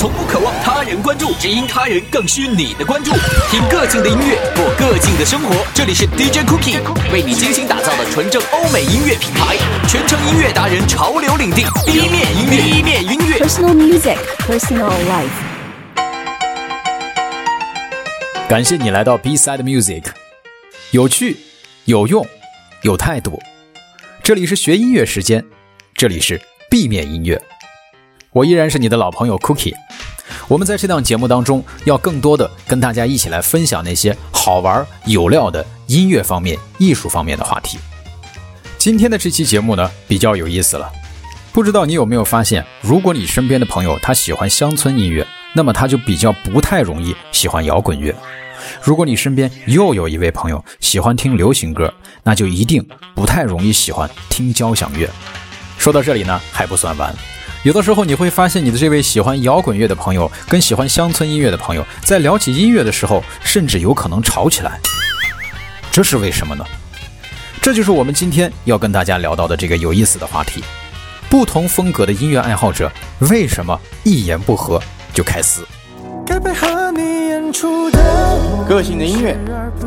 从不渴望他人关注，只因他人更需你的关注。听个性的音乐，过个性的生活。这里是 DJ Cookie 为你精心打造的纯正欧美音乐品牌，全程音乐达人潮流领地，B 面音乐，B 面音乐。Personal music, personal life. 感谢你来到 B Side Music，有趣、有用、有态度。这里是学音乐时间，这里是 B 面音乐。我依然是你的老朋友 Cookie。我们在这档节目当中，要更多的跟大家一起来分享那些好玩有料的音乐方面、艺术方面的话题。今天的这期节目呢，比较有意思了。不知道你有没有发现，如果你身边的朋友他喜欢乡村音乐，那么他就比较不太容易喜欢摇滚乐。如果你身边又有一位朋友喜欢听流行歌，那就一定不太容易喜欢听交响乐。说到这里呢，还不算完。有的时候你会发现，你的这位喜欢摇滚乐的朋友跟喜欢乡村音乐的朋友，在聊起音乐的时候，甚至有可能吵起来。这是为什么呢？这就是我们今天要跟大家聊到的这个有意思的话题：不同风格的音乐爱好者为什么一言不合就开撕？个性的音乐，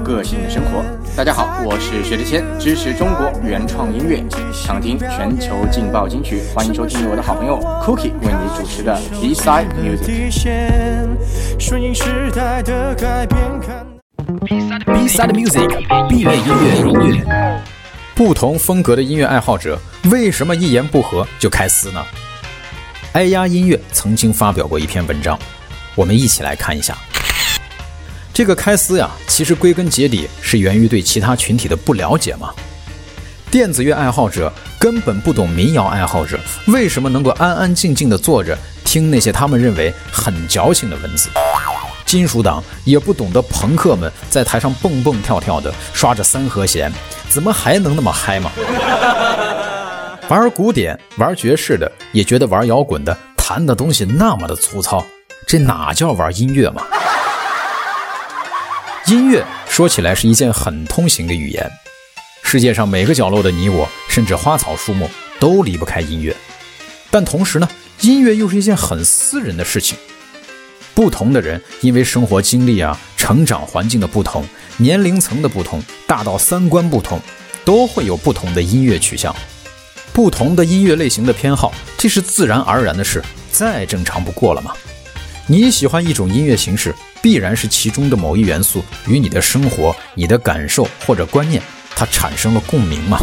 个性的生活。大家好，我是薛之谦，支持中国原创音乐，想听全球劲爆金曲，欢迎收听我的好朋友 Cookie 为你主持的 B Side Music。B Side Music B 面音乐音乐。不同风格的音乐爱好者为什么一言不合就开撕呢？哀鸦音乐曾经发表过一篇文章，我们一起来看一下。这个开撕呀，其实归根结底是源于对其他群体的不了解嘛。电子乐爱好者根本不懂民谣爱好者为什么能够安安静静地坐着听那些他们认为很矫情的文字。金属党也不懂得朋克们在台上蹦蹦跳跳的刷着三和弦，怎么还能那么嗨嘛？玩古典、玩爵士的也觉得玩摇滚的弹的东西那么的粗糙，这哪叫玩音乐嘛？音乐说起来是一件很通行的语言，世界上每个角落的你我，甚至花草树木都离不开音乐。但同时呢，音乐又是一件很私人的事情。不同的人因为生活经历啊、成长环境的不同、年龄层的不同，大到三观不同，都会有不同的音乐取向，不同的音乐类型的偏好，这是自然而然的事，再正常不过了嘛。你喜欢一种音乐形式，必然是其中的某一元素与你的生活、你的感受或者观念，它产生了共鸣嘛？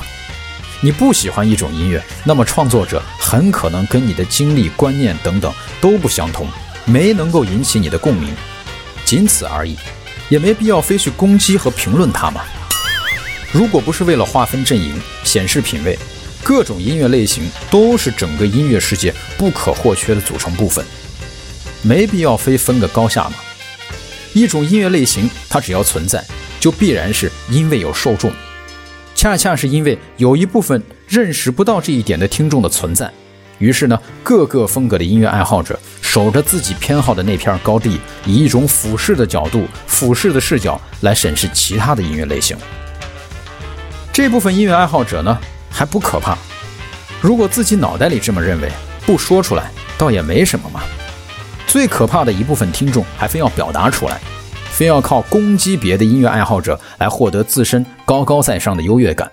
你不喜欢一种音乐，那么创作者很可能跟你的经历、观念等等都不相同，没能够引起你的共鸣，仅此而已，也没必要非去攻击和评论它嘛。如果不是为了划分阵营、显示品味，各种音乐类型都是整个音乐世界不可或缺的组成部分。没必要非分个高下嘛。一种音乐类型，它只要存在，就必然是因为有受众。恰恰是因为有一部分认识不到这一点的听众的存在，于是呢，各个风格的音乐爱好者守着自己偏好的那片高地，以一种俯视的角度、俯视的视角来审视其他的音乐类型。这部分音乐爱好者呢，还不可怕。如果自己脑袋里这么认为，不说出来，倒也没什么嘛。最可怕的一部分听众还非要表达出来，非要靠攻击别的音乐爱好者来获得自身高高在上的优越感，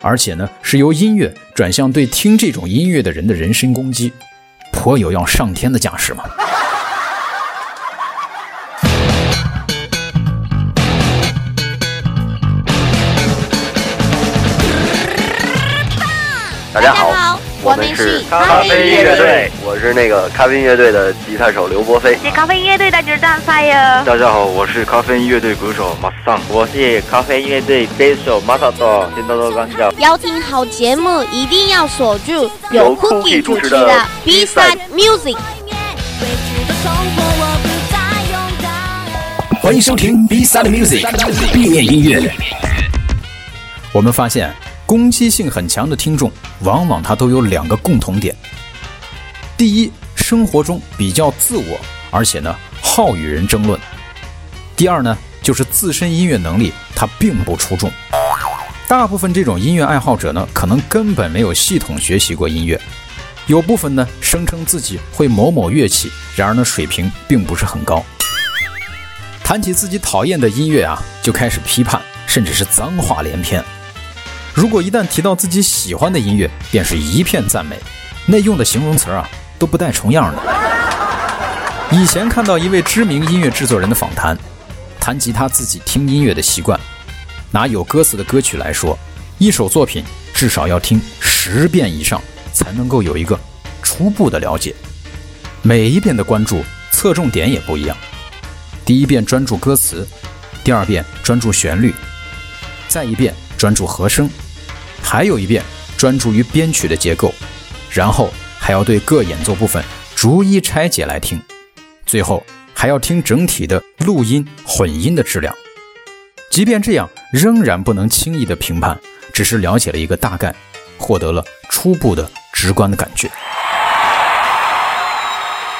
而且呢是由音乐转向对听这种音乐的人的人身攻击，颇有要上天的架势嘛。大家好，我们是咖啡乐队，我是那个咖啡乐队的吉他手刘波飞。是咖啡乐队的主唱赛哟。大家好，我是咖啡乐队鼓手马桑，我是咖啡乐队贝手马萨多，先多多关照。要听好节目，一定要锁住由 Cookie 主持的 B Side Music。欢迎收听 B Side Music 地面音乐。我们发现。攻击性很强的听众，往往他都有两个共同点：第一，生活中比较自我，而且呢好与人争论；第二呢，就是自身音乐能力他并不出众。大部分这种音乐爱好者呢，可能根本没有系统学习过音乐，有部分呢声称自己会某某乐器，然而呢水平并不是很高。谈起自己讨厌的音乐啊，就开始批判，甚至是脏话连篇。如果一旦提到自己喜欢的音乐，便是一片赞美，那用的形容词啊都不带重样的。以前看到一位知名音乐制作人的访谈，谈及他自己听音乐的习惯，拿有歌词的歌曲来说，一首作品至少要听十遍以上，才能够有一个初步的了解。每一遍的关注侧重点也不一样，第一遍专注歌词，第二遍专注旋律，再一遍专注和声。还有一遍专注于编曲的结构，然后还要对各演奏部分逐一拆解来听，最后还要听整体的录音混音的质量。即便这样，仍然不能轻易的评判，只是了解了一个大概，获得了初步的直观的感觉。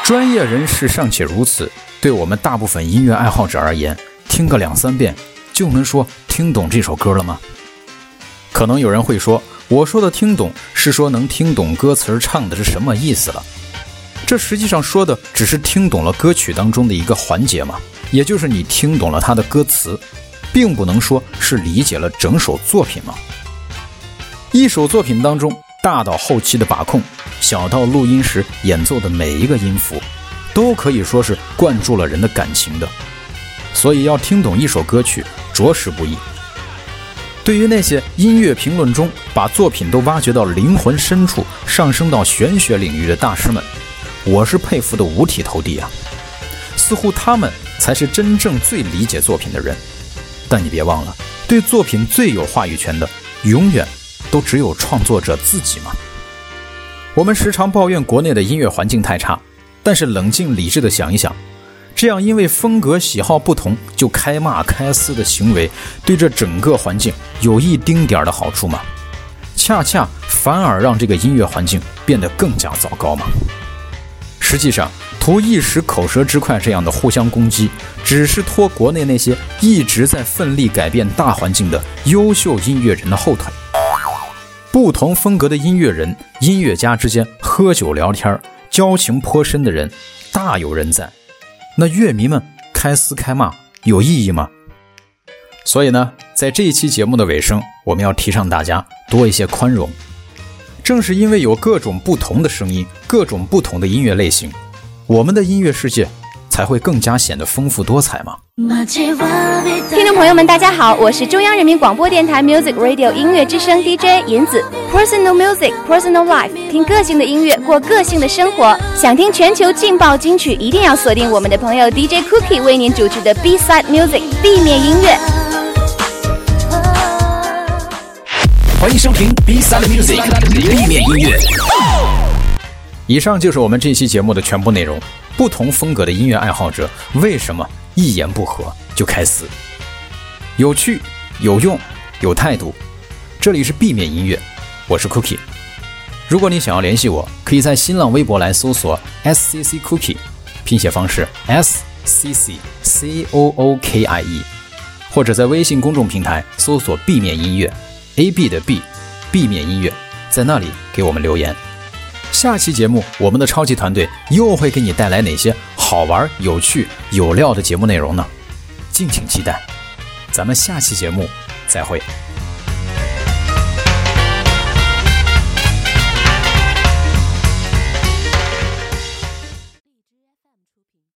专业人士尚且如此，对我们大部分音乐爱好者而言，听个两三遍就能说听懂这首歌了吗？可能有人会说，我说的听懂是说能听懂歌词唱的是什么意思了。这实际上说的只是听懂了歌曲当中的一个环节嘛，也就是你听懂了它的歌词，并不能说是理解了整首作品嘛。一首作品当中，大到后期的把控，小到录音时演奏的每一个音符，都可以说是灌注了人的感情的。所以要听懂一首歌曲，着实不易。对于那些音乐评论中把作品都挖掘到灵魂深处、上升到玄学领域的大师们，我是佩服的五体投地啊！似乎他们才是真正最理解作品的人。但你别忘了，对作品最有话语权的，永远都只有创作者自己嘛。我们时常抱怨国内的音乐环境太差，但是冷静理智的想一想。这样，因为风格喜好不同就开骂开撕的行为，对这整个环境有一丁点儿的好处吗？恰恰反而让这个音乐环境变得更加糟糕吗？实际上，图一时口舌之快，这样的互相攻击，只是拖国内那些一直在奋力改变大环境的优秀音乐人的后腿。不同风格的音乐人、音乐家之间喝酒聊天，交情颇深的人大有人在。那乐迷们开撕开骂有意义吗？所以呢，在这一期节目的尾声，我们要提倡大家多一些宽容。正是因为有各种不同的声音，各种不同的音乐类型，我们的音乐世界。才会更加显得丰富多彩吗。听众朋友们，大家好，我是中央人民广播电台 Music Radio 音乐之声 DJ 银子。Personal Music, Personal Life，听个性的音乐，过个性的生活。想听全球劲爆金曲，一定要锁定我们的朋友 DJ Cookie 为您主持的 B Side Music 地面音乐。欢迎收听 B Side Music 地面音乐。以上就是我们这期节目的全部内容。不同风格的音乐爱好者为什么一言不合就开撕？有趣、有用、有态度。这里是 B 面音乐，我是 Cookie。如果你想要联系我，可以在新浪微博来搜索 SCC Cookie，拼写方式 S C C C O O K I E，或者在微信公众平台搜索 B 面音乐 A B 的 B，B 面音乐，在那里给我们留言。下期节目，我们的超级团队又会给你带来哪些好玩、有趣、有料的节目内容呢？敬请期待，咱们下期节目再会。